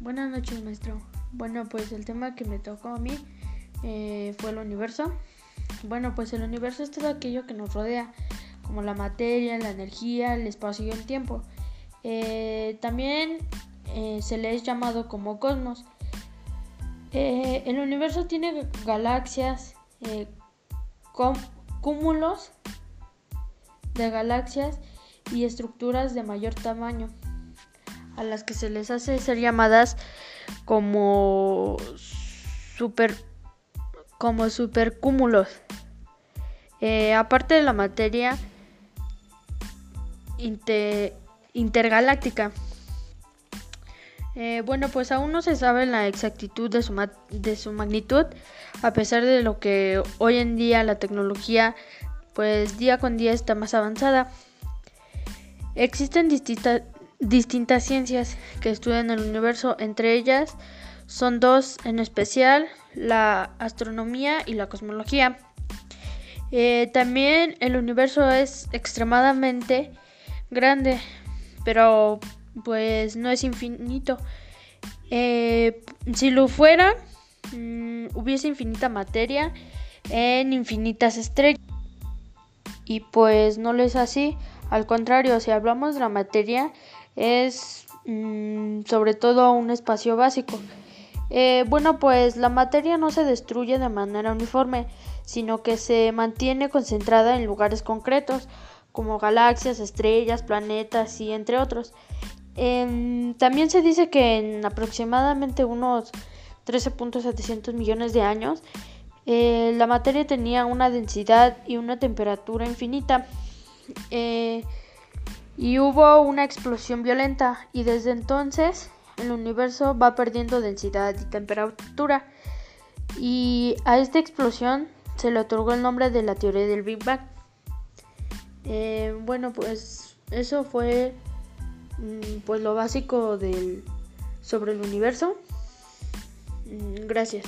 Buenas noches, maestro. Bueno, pues el tema que me tocó a mí eh, fue el universo. Bueno, pues el universo es todo aquello que nos rodea, como la materia, la energía, el espacio y el tiempo. Eh, también eh, se le es llamado como cosmos. el universo tiene galaxias, cúmulos de galaxias y estructuras de mayor tamaño a las que se les hace ser llamadas como super como supercúmulos. Eh, aparte de la materia intergaláctica. Eh, bueno, pues aún no se sabe la exactitud de su, de su magnitud, a pesar de lo que hoy en día la tecnología, pues día con día está más avanzada. Existen distintas distintas ciencias que estudian el universo, entre ellas son dos en especial, la astronomía y la cosmología. Eh, también el universo es extremadamente grande, pero pues no es infinito. Eh, si lo fuera, mm, hubiese infinita materia en infinitas estrellas. Y pues no lo es así. Al contrario, si hablamos de la materia, es mm, sobre todo un espacio básico. Eh, bueno, pues la materia no se destruye de manera uniforme, sino que se mantiene concentrada en lugares concretos, como galaxias, estrellas, planetas y entre otros. también se dice que en aproximadamente unos 13.700 millones de años, eh, la materia tenía una densidad y una temperatura infinita. Eh, y hubo una explosión violenta y desde entonces el universo va perdiendo densidad y temperatura y a esta explosión se le otorgó el nombre de la teoría del Big Bang. Eh, bueno, pues eso fue mm, pues lo básico del sobre el universo. Mm, gracias.